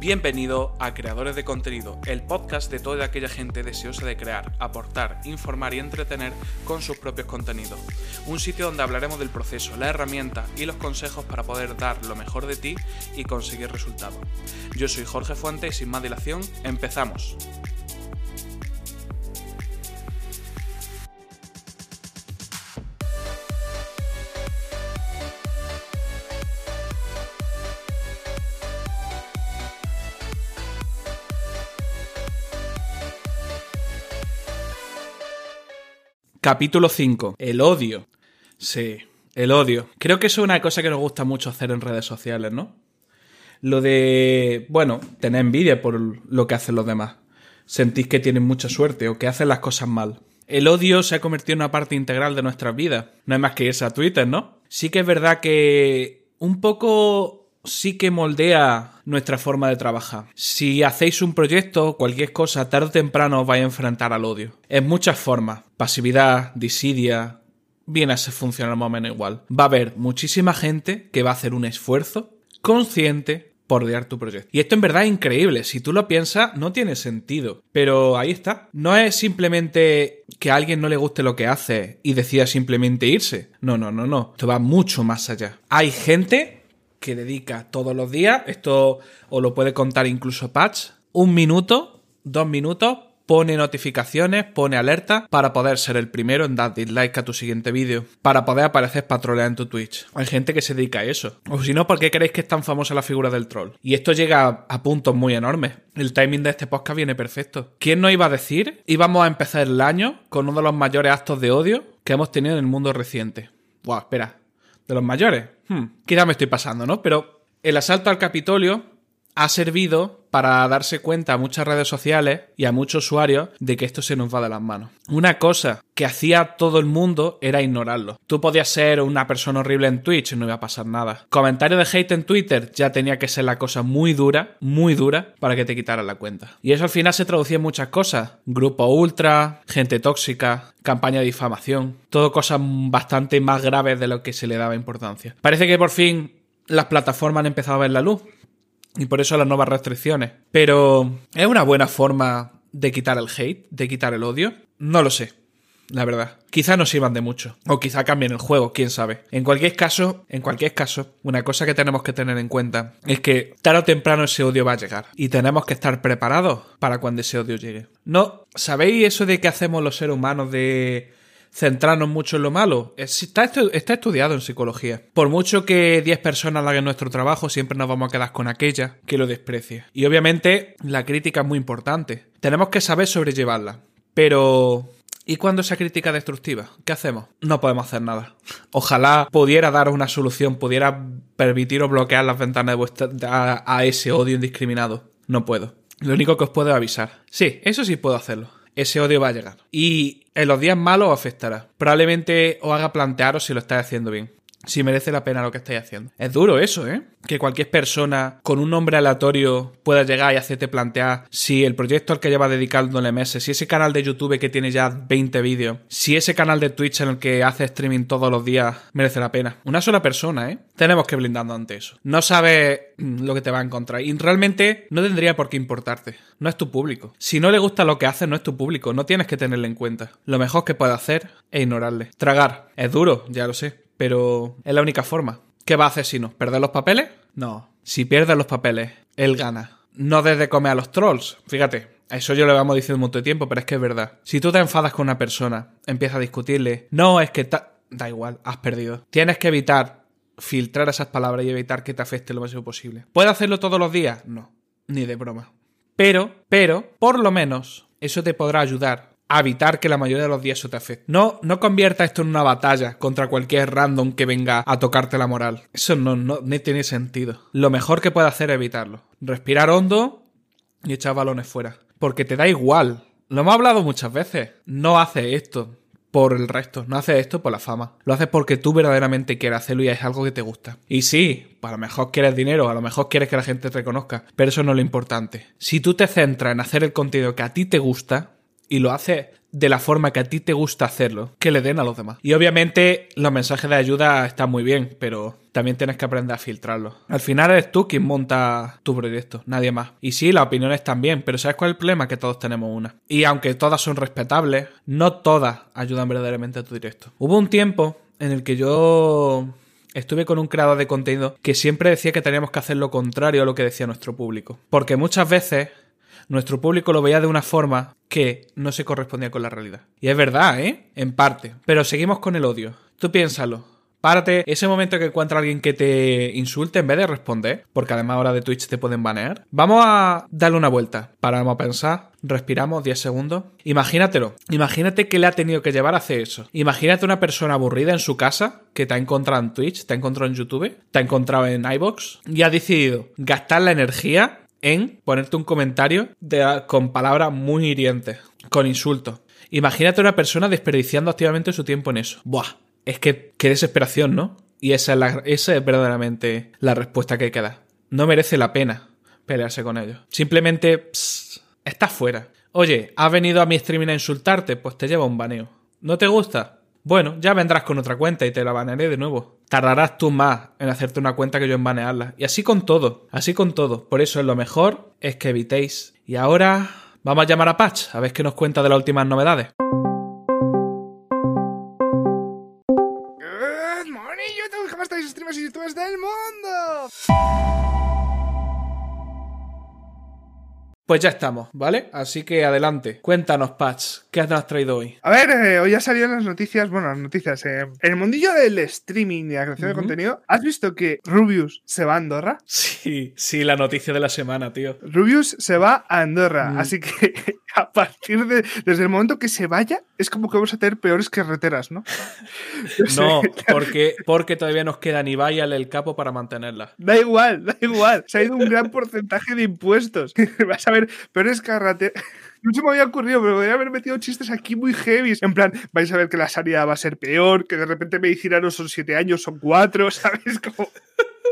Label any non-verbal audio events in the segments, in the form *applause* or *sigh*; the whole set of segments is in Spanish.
Bienvenido a Creadores de Contenido, el podcast de toda aquella gente deseosa de crear, aportar, informar y entretener con sus propios contenidos. Un sitio donde hablaremos del proceso, la herramienta y los consejos para poder dar lo mejor de ti y conseguir resultados. Yo soy Jorge Fuentes y sin más dilación, empezamos. Capítulo 5. El odio. Sí, el odio. Creo que eso es una cosa que nos gusta mucho hacer en redes sociales, ¿no? Lo de, bueno, tener envidia por lo que hacen los demás. Sentís que tienen mucha suerte o que hacen las cosas mal. El odio se ha convertido en una parte integral de nuestras vidas. No hay más que irse a Twitter, ¿no? Sí que es verdad que un poco sí que moldea nuestra forma de trabajar. Si hacéis un proyecto cualquier cosa, tarde o temprano os vais a enfrentar al odio. En muchas formas. Pasividad, disidia. Viene a ser funcionar más o menos igual. Va a haber muchísima gente que va a hacer un esfuerzo consciente por odiar tu proyecto. Y esto en verdad es increíble. Si tú lo piensas, no tiene sentido. Pero ahí está. No es simplemente que a alguien no le guste lo que hace y decida simplemente irse. No, no, no, no. Esto va mucho más allá. Hay gente que dedica todos los días, esto os lo puede contar incluso Patch, un minuto, dos minutos, pone notificaciones, pone alerta para poder ser el primero en dar dislike a tu siguiente vídeo, para poder aparecer patrolear en tu Twitch. Hay gente que se dedica a eso. O si no, ¿por qué creéis que es tan famosa la figura del troll? Y esto llega a puntos muy enormes. El timing de este podcast viene perfecto. ¿Quién nos iba a decir? Íbamos a empezar el año con uno de los mayores actos de odio que hemos tenido en el mundo reciente. Buah, espera. ¿De los mayores? Hmm, quizá me estoy pasando, ¿no? Pero el asalto al Capitolio ha servido para darse cuenta a muchas redes sociales y a muchos usuarios de que esto se nos va de las manos. Una cosa que hacía todo el mundo era ignorarlo. Tú podías ser una persona horrible en Twitch y no iba a pasar nada. Comentario de hate en Twitter ya tenía que ser la cosa muy dura, muy dura, para que te quitaran la cuenta. Y eso al final se traducía en muchas cosas. Grupo ultra, gente tóxica, campaña de difamación. Todo cosas bastante más graves de lo que se le daba importancia. Parece que por fin las plataformas han empezado a ver la luz y por eso las nuevas restricciones. Pero ¿es una buena forma de quitar el hate, de quitar el odio? No lo sé. La verdad. Quizá no sirvan de mucho. O quizá cambien el juego, quién sabe. En cualquier caso, en cualquier caso, una cosa que tenemos que tener en cuenta es que tarde o temprano ese odio va a llegar. Y tenemos que estar preparados para cuando ese odio llegue. No, ¿sabéis eso de que hacemos los seres humanos de centrarnos mucho en lo malo. Está, está estudiado en psicología. Por mucho que 10 personas hagan nuestro trabajo, siempre nos vamos a quedar con aquella que lo desprecie. Y obviamente la crítica es muy importante. Tenemos que saber sobrellevarla. Pero ¿Y cuando esa crítica destructiva? ¿Qué hacemos? No podemos hacer nada. Ojalá pudiera daros una solución, pudiera permitiros bloquear las ventanas de vuestra, a, a, ese odio indiscriminado. No puedo. Lo único que os puedo avisar. Sí, eso sí puedo hacerlo. Ese odio va a llegar. Y en los días malos os afectará. Probablemente os haga plantearos si lo estáis haciendo bien. Si merece la pena lo que estáis haciendo. Es duro eso, ¿eh? Que cualquier persona con un nombre aleatorio pueda llegar y hacerte plantear si el proyecto al que lleva dedicándole meses, si ese canal de YouTube que tiene ya 20 vídeos, si ese canal de Twitch en el que hace streaming todos los días merece la pena. Una sola persona, ¿eh? Tenemos que blindarnos ante eso. No sabes lo que te va a encontrar. Y realmente no tendría por qué importarte. No es tu público. Si no le gusta lo que haces, no es tu público. No tienes que tenerle en cuenta. Lo mejor que puede hacer es ignorarle. Tragar. Es duro, ya lo sé pero es la única forma. ¿Qué va a hacer si no? ¿Perder los papeles? No. Si pierde los papeles, él gana. No desde comer a los trolls. Fíjate, eso yo lo vamos diciendo un montón de tiempo, pero es que es verdad. Si tú te enfadas con una persona, empiezas a discutirle, no, es que da igual, has perdido. Tienes que evitar filtrar esas palabras y evitar que te afecte lo más posible. ¿Puede hacerlo todos los días? No, ni de broma. Pero, pero, por lo menos, eso te podrá ayudar evitar que la mayoría de los días eso te afecte. No, no convierta esto en una batalla contra cualquier random que venga a tocarte la moral. Eso no, no, no tiene sentido. Lo mejor que puede hacer es evitarlo. Respirar hondo y echar balones fuera. Porque te da igual. Lo hemos hablado muchas veces. No hace esto por el resto, no hace esto por la fama. Lo haces porque tú verdaderamente quieres hacerlo y es algo que te gusta. Y sí, a lo mejor quieres dinero, a lo mejor quieres que la gente te reconozca, pero eso no es lo importante. Si tú te centras en hacer el contenido que a ti te gusta, y lo haces de la forma que a ti te gusta hacerlo, que le den a los demás. Y obviamente los mensajes de ayuda están muy bien, pero también tienes que aprender a filtrarlos. Al final eres tú quien monta tu proyecto, nadie más. Y sí, las opiniones también, pero ¿sabes cuál es el problema? Que todos tenemos una. Y aunque todas son respetables, no todas ayudan verdaderamente a tu directo. Hubo un tiempo en el que yo estuve con un creador de contenido que siempre decía que teníamos que hacer lo contrario a lo que decía nuestro público. Porque muchas veces nuestro público lo veía de una forma que no se correspondía con la realidad. Y es verdad, ¿eh? En parte. Pero seguimos con el odio. Tú piénsalo. Párate, ese momento que encuentra alguien que te insulte en vez de responder, porque además ahora de Twitch te pueden banear. Vamos a darle una vuelta. Paramos a pensar, respiramos 10 segundos. Imagínatelo. Imagínate que le ha tenido que llevar a hacer eso. Imagínate una persona aburrida en su casa que te ha encontrado en Twitch, te ha encontrado en YouTube, te ha encontrado en iBox y ha decidido gastar la energía en ponerte un comentario con palabras muy hirientes, con insultos. Imagínate una persona desperdiciando activamente su tiempo en eso. Buah, es que qué desesperación, ¿no? Y esa es, la, esa es verdaderamente la respuesta que hay que dar. No merece la pena pelearse con ellos. Simplemente estás fuera. Oye, ¿has venido a mi streaming a insultarte? Pues te lleva un baneo. ¿No te gusta? Bueno, ya vendrás con otra cuenta y te la banearé de nuevo. Tardarás tú más en hacerte una cuenta que yo en banearla. Y así con todo, así con todo. Por eso lo mejor es que evitéis. Y ahora vamos a llamar a Patch, a ver qué nos cuenta de las últimas novedades. Good morning YouTube, ¿cómo estáis streamers y youtubers del mundo? Pues ya estamos, ¿vale? Así que adelante, cuéntanos, Patch, ¿qué has traído hoy? A ver, eh, hoy ha salido en las noticias, bueno, las noticias, eh, en el mundillo del streaming y la creación de contenido, ¿has visto que Rubius se va a Andorra? Sí, sí, la noticia de la semana, tío. Rubius se va a Andorra, mm. así que *laughs* a partir de, desde el momento que se vaya, es como que vamos a tener peores carreteras, ¿no? *laughs* no, porque, porque todavía nos queda ni vaya el capo para mantenerla. Da igual, da igual, se ha ido un gran porcentaje de impuestos. *laughs* Vas a ver pero es carrate. *laughs* No se me había ocurrido, pero podría haber metido chistes aquí muy heavy. En plan, vais a ver que la sanidad va a ser peor, que de repente me dijera no son siete años, son cuatro, *laughs* ¿sabes? Como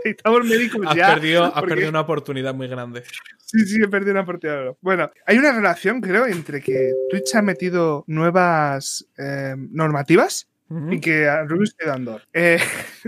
necesitamos médicos has ya. Perdido, Has perdido una oportunidad muy grande. Sí, sí, he perdido una oportunidad. Bueno, hay una relación, creo, entre que Twitch ha metido nuevas eh, normativas y que a Rubius queda Andor. Eh,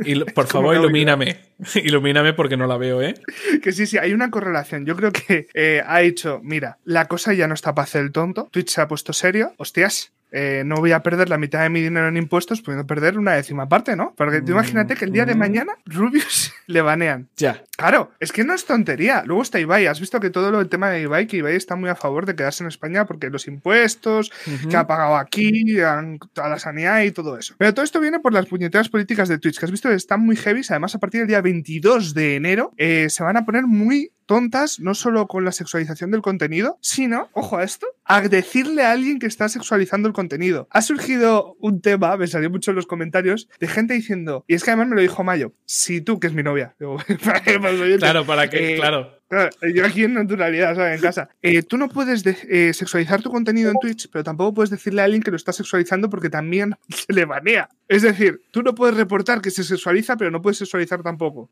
y, *laughs* por favor, ilumíname. ilumíname porque no la veo, ¿eh? *laughs* Que sí, sí, hay una correlación. Yo creo que eh, ha dicho, mira, la cosa ya no está para hacer el tonto. Twitch se ha puesto serio. Hostias, eh, no voy a perder la mitad de mi dinero en impuestos, pudiendo perder una décima parte, ¿no? Porque tú imagínate que el día de mm. mañana Rubius *laughs* le banean. Ya. Claro, es que no es tontería. Luego está Ibai. Has visto que todo lo del tema de Ibai, que Ibai está muy a favor de quedarse en España porque los impuestos que ha pagado aquí, a la sanidad y todo eso. Pero todo esto viene por las puñeteras políticas de Twitch, que has visto que están muy heavy. Además, a partir del día 22 de enero eh, se van a poner muy tontas, no solo con la sexualización del contenido, sino, ojo a esto, a decirle a alguien que está sexualizando el contenido. Ha surgido un tema, me salió mucho en los comentarios, de gente diciendo, y es que además me lo dijo Mayo, si tú, que es mi novia, *laughs* *laughs* claro, para que, eh, claro. Yo aquí en naturalidad, ¿sabes? En casa. Eh, tú no puedes eh, sexualizar tu contenido en Twitch, pero tampoco puedes decirle a alguien que lo está sexualizando porque también *laughs* se le banea. Es decir, tú no puedes reportar que se sexualiza, pero no puedes sexualizar tampoco.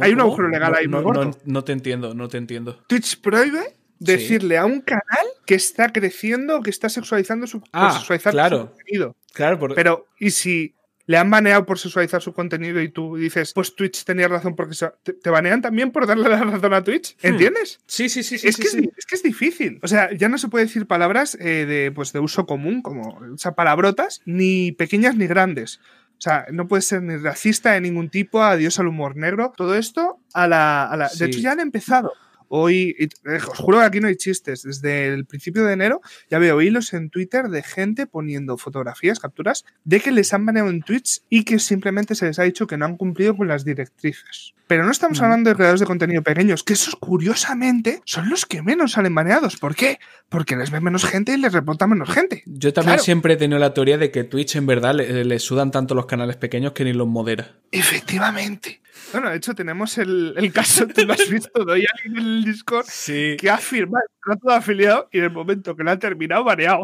Hay un agujero legal ahí no, no, te entiendo, no te entiendo. Twitch prohíbe decirle a un canal que está creciendo, que está sexualizando su, ah, claro. contenido. Claro, pero ¿y si le han baneado por sexualizar su contenido y tú dices, pues Twitch tenía razón porque te, banean también por darle la razón a Twitch. Hmm. ¿Entiendes? Sí, sí, sí. Es, que, Es, que es difícil. O sea, ya no se puede decir palabras eh, de, pues, de uso común, como o sea, palabrotas, ni pequeñas ni grandes. O sea, no puede ser ni racista de ningún tipo, adiós al humor negro. Todo esto a la. A la... De hecho, ya han empezado. Hoy, eh, os juro que aquí no hay chistes. Desde el principio de enero ya veo hilos en Twitter de gente poniendo fotografías, capturas, de que les han baneado en Twitch y que simplemente se les ha dicho que no han cumplido con las directrices. Pero no estamos hablando de creadores de contenido pequeños, que esos curiosamente son los que menos salen baneados. ¿Por qué? Porque les ve menos gente y les reporta menos gente. Yo también siempre he tenido la teoría de que Twitch en verdad le, sudan tanto los canales pequeños que ni los modera. Efectivamente. Bueno, de hecho tenemos el, caso, tú lo has *laughs* visto, doy alguien en el Discord que ha firmado el contrato de afiliado y en el momento que lo ha terminado, baneado.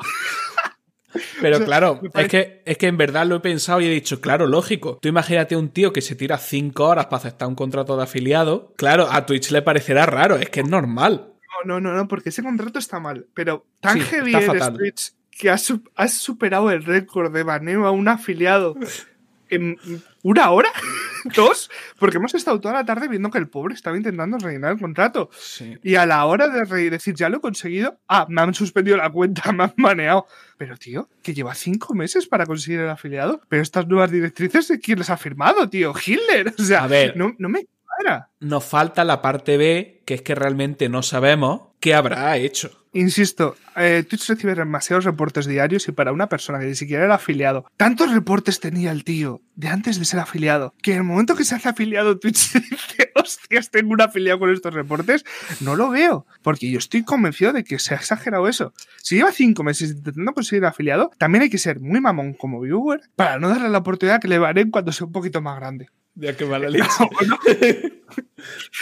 *laughs* Pero claro, es, que, es que en verdad lo he pensado y he dicho, claro, lógico. Tú imagínate un tío que se tira cinco horas para aceptar un contrato de afiliado. Claro, a Twitch le parecerá raro, es que es normal. No, no, no, porque ese contrato está mal. Pero tan heavy eres Twitch que has, has superado el récord de baneo a un afiliado *laughs* en una hora, *laughs* dos, porque hemos estado toda la tarde viendo que el pobre estaba intentando rellenar el contrato. Sí. Y a la hora de re- decir, ya lo he conseguido, ah, me han suspendido la cuenta, *laughs* me han baneado. Pero, tío, que lleva cinco meses para conseguir el afiliado. Pero estas nuevas directrices, ¿quién les ha firmado, tío? Hitler. O sea, A ver. No, no me cuadra. Nos falta la parte B, que es que realmente no sabemos qué habrá hecho. Insisto, eh, Twitch recibe demasiados reportes diarios y para una persona que ni siquiera era afiliado, tantos reportes tenía el tío de antes de ser afiliado, que en el momento que se hace afiliado Twitch *laughs* dice, hostias, tengo un afiliado con estos reportes, no lo veo, porque yo estoy convencido de que se ha exagerado eso. Si lleva cinco meses intentando conseguir afiliado, también hay que ser muy mamón como viewer para no darle la oportunidad que le valen cuando sea un poquito más grande. Ya que mala *laughs* leche. ¿O no?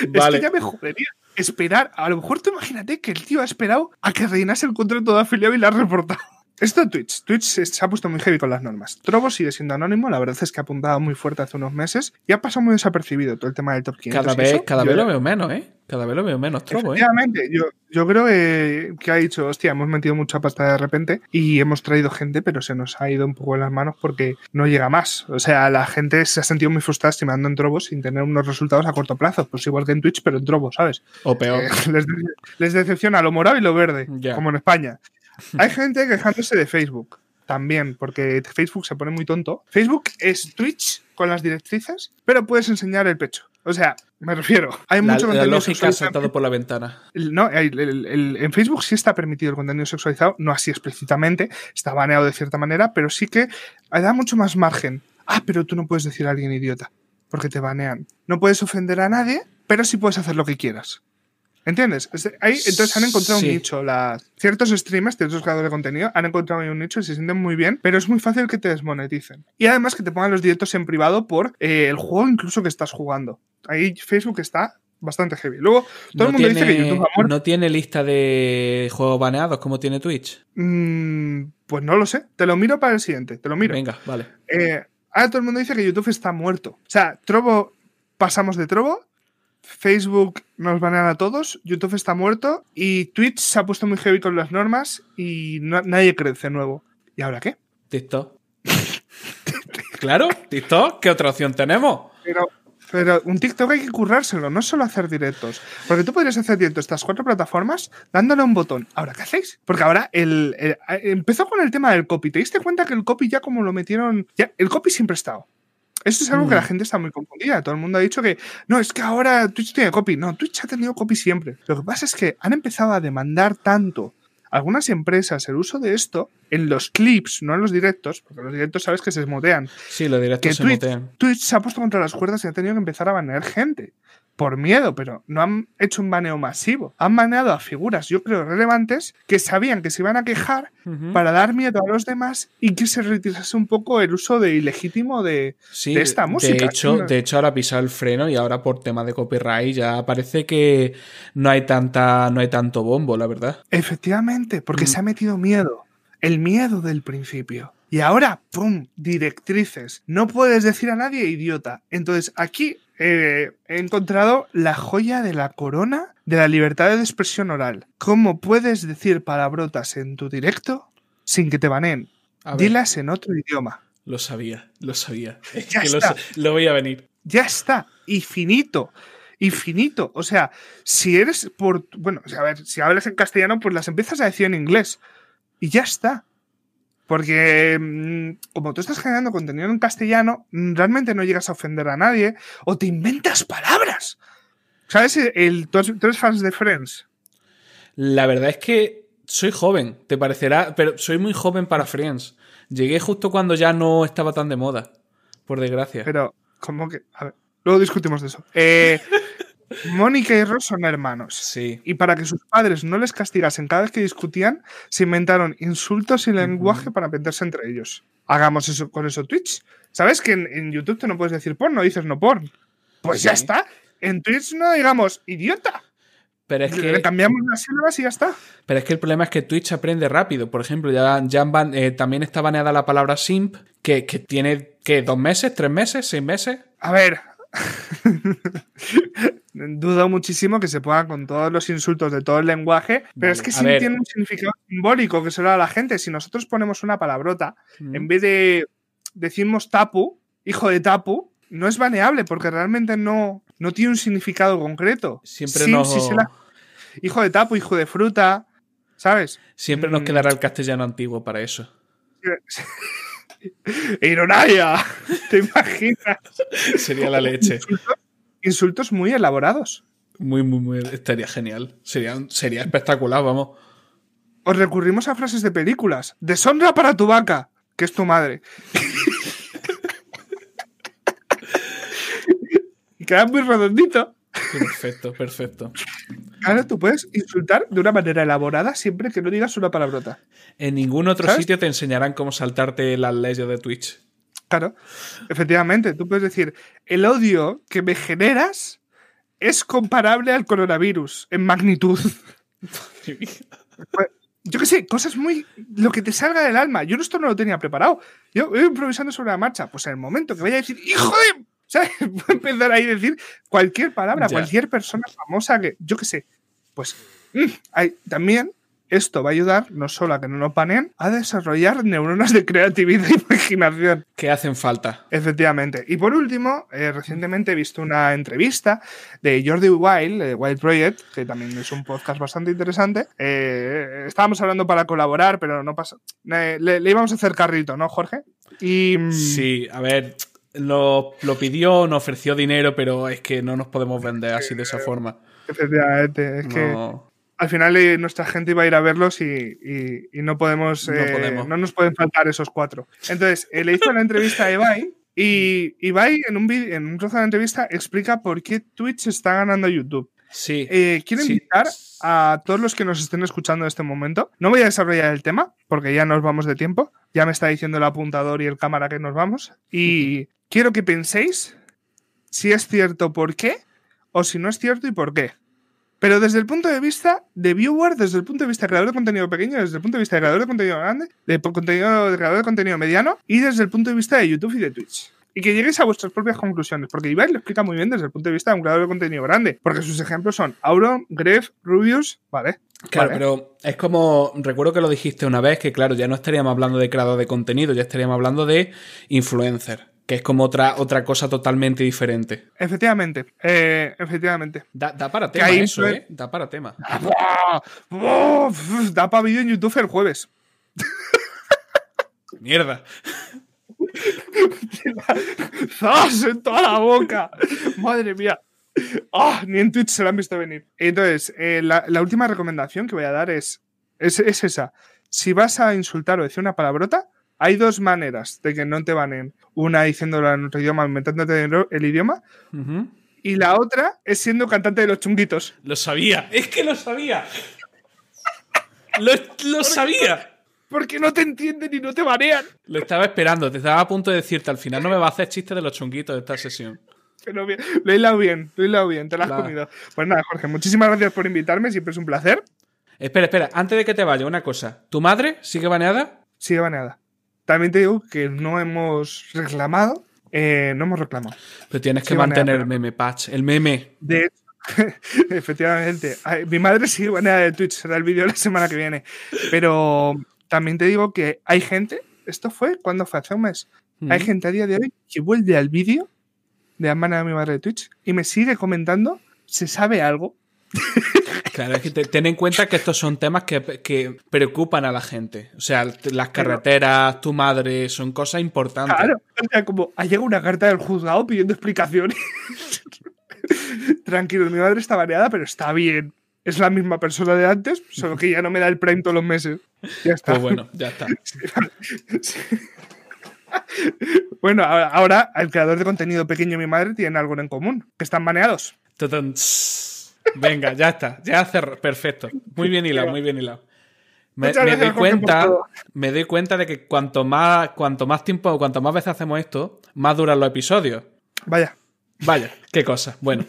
vale. *laughs* Es que ya me jodería. Esperar, a lo mejor tú imagínate que el tío ha esperado a que rellenase el contrato de afiliado y la ha reportado. Esto Twitch. Twitch se, ha puesto muy heavy con las normas. Trovo sigue siendo anónimo, la verdad es que ha apuntado muy fuerte hace unos meses y ha pasado muy desapercibido todo el tema del top 500. Cada vez, cada Yo- vez lo veo menos, ¿eh? Cada vez lo veo menos, Trobo, ¿eh? Efectivamente, yo, yo creo que, que ha dicho, hostia, hemos metido mucha pasta de repente y hemos traído gente, pero se nos ha ido un poco en las manos porque no llega más. O sea, la gente se ha sentido muy frustrada estimando en Trovo sin tener unos resultados a corto plazo. Pues igual que en Twitch, pero en Trovo, ¿sabes? O peor. Eh, *laughs* les, les decepciona lo morado y lo verde, como en España. Hay gente quejándose de Facebook también, porque Facebook se pone muy tonto. Facebook es Twitch con las directrices, pero puedes enseñar el pecho. O sea, me refiero, hay La, mucho la contenido lógica ha sexualizado. saltado por la ventana. No, el- el- el- en Facebook sí está permitido el contenido sexualizado, no así explícitamente, está baneado de cierta manera, pero sí que da mucho más margen. Ah, pero tú no puedes decir a alguien idiota, porque te banean. No puedes ofender a nadie, pero sí puedes hacer lo que quieras. ¿Entiendes? Es de- ahí, entonces han encontrado Sí. un nicho. Las, ciertos streamers, ciertos creadores de contenido han encontrado un nicho y se sienten muy bien, pero es muy fácil que te desmoneticen. Y además que te pongan los directos en privado por eh, el juego incluso que estás jugando. Ahí Facebook está bastante heavy. Luego, todo el mundo tiene, dice que YouTube muerto. no tiene lista de juegos baneados como tiene Twitch. Mm, pues no lo sé. Te lo miro para el siguiente. Te lo miro. Venga, vale. Eh, ahora todo el mundo dice que YouTube está muerto. O sea, Trovo, pasamos de Trovo. Facebook nos banean a todos. YouTube está muerto. Y Twitch se ha puesto muy heavy con las normas. Y no- nadie crece nuevo. ¿Y ahora qué? TikTok. *laughs* claro, TikTok. ¿Qué otra opción tenemos? Pero, pero un TikTok hay que currárselo, no solo hacer directos. Porque tú podrías hacer directos estas cuatro plataformas dándole un botón. ¿Ahora qué hacéis? Porque ahora el, el- empezó con el tema del copy. ¿Te diste cuenta que el copy ya como lo metieron... Ya, el copy siempre ha estado. Eso es algo que Mm. la gente está muy confundida. Todo el mundo ha dicho que no, es que ahora Twitch tiene copy. No, Twitch ha tenido copy siempre. Lo que pasa es que han empezado a demandar tanto algunas empresas el uso de esto en los clips, no en los directos, porque los directos sabes que se desmotean. Sí, los directos Que se Twitch, mutean. Twitch se ha puesto contra las cuerdas y ha tenido que empezar a banear gente. Por miedo, pero no han hecho un baneo masivo. Han baneado a figuras, yo creo, relevantes que sabían que se iban a quejar para dar miedo a los demás y que se retirase un poco el uso de ilegítimo de, Sí, de esta música. De hecho, de hecho, ahora ha pisado el freno y ahora por tema de copyright ya parece que no hay tanta, no hay tanto bombo, la verdad. Efectivamente, porque Mm. se ha metido miedo. El miedo del principio. Y ahora, ¡pum! Directrices. No puedes decir a nadie idiota. Entonces, aquí eh, he encontrado la joya de la corona de la libertad de expresión oral. ¿Cómo puedes decir palabrotas en tu directo sin que te baneen? Dilas en otro idioma. lo sabía, lo sabía. Ya que está. lo voy a venir. Ya está. Infinito. Infinito. O sea, si eres por. Bueno, a ver, si hablas en castellano, pues las empiezas a decir en inglés. Y ya está. Porque mm, como tú estás generando contenido en castellano, mm, realmente no llegas a ofender a nadie o te inventas palabras. ¿Sabes? El, tú, eres fans de Friends. La verdad es que soy joven, te parecerá, pero soy muy joven para Friends. Llegué justo cuando ya no estaba tan de moda, por desgracia. Pero, ¿cómo que? A ver, luego discutimos de eso. Eh, *laughs* Mónica y Ross son hermanos. Sí. Y para que sus padres no les castigasen cada vez que discutían, se inventaron insultos y lenguaje para meterse entre ellos. Hagamos eso con eso Twitch. ¿Sabes que en, en YouTube tú no puedes decir porno, dices no porn? Pues ya está. En Twitch no digamos idiota. Pero es Le que cambiamos las sílabas y ya está. Pero es que el problema es que Twitch aprende rápido. Por ejemplo, ya, eh, también está baneada la palabra simp, que, que tiene, ¿qué? ¿Dos meses? ¿Tres meses? ¿Seis meses? A ver, *laughs* Dudo muchísimo que se ponga con todos los insultos de todo el lenguaje, pero Vale, es que sí ver. tiene un significado simbólico que se lo da a la gente. Si nosotros ponemos una palabrota, Mm. en vez de decimos tapu, hijo de tapu, no es baneable porque realmente no, no tiene un significado concreto. Siempre se la- Hijo de tapu, hijo de fruta, ¿sabes? siempre nos Mm. quedará el castellano antiguo para eso. *laughs* Ironaya, ¿te imaginas? Sería la leche. Insultos, insultos muy elaborados. Muy, muy, muy. Estaría genial. Sería, sería espectacular, vamos. Os recurrimos a frases de películas. Deshonra para tu vaca, que es tu madre. *laughs* y queda muy redondito. Perfecto, perfecto. Ahora tú puedes insultar de una manera elaborada siempre que no digas una palabrota. En ningún otro ¿Sabes? sitio te enseñarán cómo saltarte las leyes de Twitch. Claro, efectivamente, tú puedes decir, el odio que me generas es comparable al coronavirus en magnitud. *laughs* Pues, Yo qué sé, cosas muy... Lo que te salga del alma. Yo esto no lo tenía preparado. Yo voy improvisando sobre la marcha. Pues en el momento que vaya a decir, ¡hijo de...! ¿Sabes? *laughs* A empezar ahí a decir cualquier palabra, Ya. cualquier persona famosa que... Yo qué sé. Pues mm, hay- también esto va a ayudar no solo a que no nos paneen, a desarrollar neuronas de creatividad e imaginación. ¿Qué hacen falta? Efectivamente. Y por último, eh, recientemente he visto una entrevista de Jordi Wild, de Wild Project, que también es un podcast bastante interesante. Eh, estábamos hablando para colaborar, pero no pasa. eh, le, le íbamos a hacer carrito, ¿no, Jorge? Y. mm, Sí, a ver, lo, lo pidió, nos ofreció dinero, pero es que no nos podemos vender así de esa forma. Efectivamente, es que No, al final eh, nuestra gente iba a ir a verlos y, y- y no podemos. No eh, podemos. no nos pueden faltar esos cuatro. Entonces, eh, le hizo una entrevista a Ibai. Y Ibai, en un, vi- en un trozo de la entrevista, explica por qué Twitch está ganando YouTube. sí, Eh, quiero Sí. invitar a todos los que nos estén escuchando en este momento. No voy a desarrollar el tema porque ya nos vamos de tiempo. Ya me está diciendo el apuntador y el cámara que nos vamos. Y quiero que penséis si es cierto por qué o si no es cierto y por qué. Pero desde el punto de vista de viewer, desde el punto de vista de creador de contenido pequeño, desde el punto de vista de creador de contenido grande, de contenido, de creador de contenido mediano y desde el punto de vista de YouTube y de Twitch. Y que lleguéis a vuestras propias conclusiones, porque Ibai lo explica muy bien desde el punto de vista de un creador de contenido grande, porque sus ejemplos son Auron, Gref, Rubius, ¿vale? claro, Vale. pero es como, recuerdo que lo dijiste una vez, que claro, ya no estaríamos hablando de creador de contenido, ya estaríamos hablando de influencer, que es como otra, otra cosa totalmente diferente. Efectivamente, eh, efectivamente. Da, da para tema eso, ¿eh? Da para tema. *laughs* Da para vídeo en YouTube el jueves. *laughs* Mierda. *laughs* ¡Zas! En toda la boca. Madre mía. Ah, ni en Twitch se lo han visto venir. Entonces, eh, la, la última recomendación que voy a dar es, es, es esa. Si vas a insultar o decir una palabrota, hay dos maneras de que no te banen. Una diciéndolo en otro idioma, inventándote el, idioma. Y la otra es siendo cantante de los chunguitos. Lo sabía, es que lo sabía. Lo, lo sabía. Porque no te entienden y no te banean. Lo estaba esperando, te estaba a punto de decirte al final no me va a hacer chiste de los chunguitos de esta sesión. Pero bien, lo he hilado bien, lo he hilado bien, te lo has La- comido. Pues nada, Jorge, muchísimas gracias por invitarme, siempre es un placer. Espera, espera, antes de que te vaya, una cosa. ¿Tu madre sigue baneada? Sigue baneada. También te digo que no hemos reclamado, eh, no hemos reclamado. Pero tienes que mantener el meme patch, el meme. De *laughs* efectivamente, ay, mi madre sigue baneada de Twitch, será el vídeo la semana que viene. Pero también te digo que hay gente, esto fue cuando fue hace un mes, hay gente a día de hoy que vuelve al vídeo de han baneado a mi madre de Twitch y me sigue comentando, ¿se sabe algo? *laughs* Claro, es que te- ten en cuenta que estos son temas que, que preocupan a la gente. O sea, las carreteras, tu madre, son cosas importantes. Claro, o sea, como ha llegado una carta del juzgado pidiendo explicaciones. *laughs* Tranquilo, mi madre está baneada, pero está bien. Es la misma persona de antes, solo que ya no me da el prime todos los meses. Ya está. Pues bueno, ya está. *laughs* Bueno, ahora, ahora el creador de contenido pequeño y mi madre tienen algo en común, que están baneados. Tss. Venga, ya está. Ya cerró. Perfecto. Muy bien hilado, muy bien hilado. Me, me doy cuenta, me doy cuenta de que cuanto más, cuanto más tiempo, cuanto más veces hacemos esto, más duran los episodios. Vaya. Vaya, qué cosa. Bueno,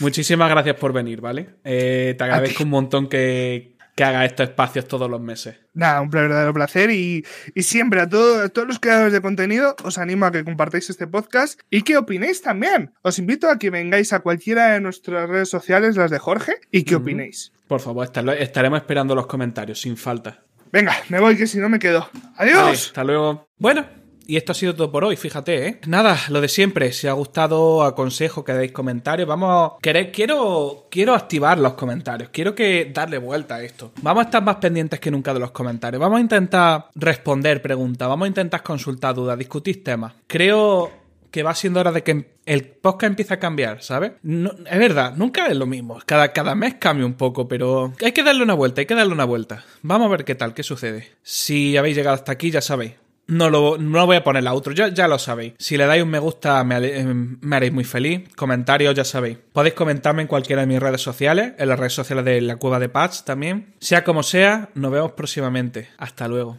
muchísimas gracias por venir, ¿vale? Eh, te agradezco un montón que, que haga estos espacios todos los meses. Nada, un verdadero placer y, y siempre a, todo- a todos los creadores de contenido os animo a que compartáis este podcast y que opinéis también. Os invito a que vengáis a cualquiera de nuestras redes sociales, las de Jorge, y que opinéis. Por favor, estar- estaremos esperando los comentarios, sin falta. Venga, me voy que si no me quedo. ¡Adiós! Vale, hasta luego. Bueno, y esto ha sido todo por hoy, fíjate, ¿eh? Nada, lo de siempre. Si os ha gustado, aconsejo que deis comentarios. Vamos, queréis, quiero, quiero activar los comentarios. Quiero que darle vuelta a esto. Vamos a estar más pendientes que nunca de los comentarios. Vamos a intentar responder preguntas. Vamos a intentar consultar dudas, discutir temas. Creo que va siendo hora de que el podcast empiece a cambiar, ¿sabes? Es verdad, nunca es lo mismo. Cada, cada mes cambia un poco, pero hay que darle una vuelta, hay que darle una vuelta. Vamos a ver qué tal, qué sucede. Si habéis llegado hasta aquí, ya sabéis. No lo, no voy a poner la outro, ya, ya lo sabéis. Si le dais un me gusta, me, eh, me haréis muy feliz. Comentarios, ya sabéis. Podéis comentarme en cualquiera de mis redes sociales, en las redes sociales de la Cueva de Patch también. Sea como sea, nos vemos próximamente. Hasta luego.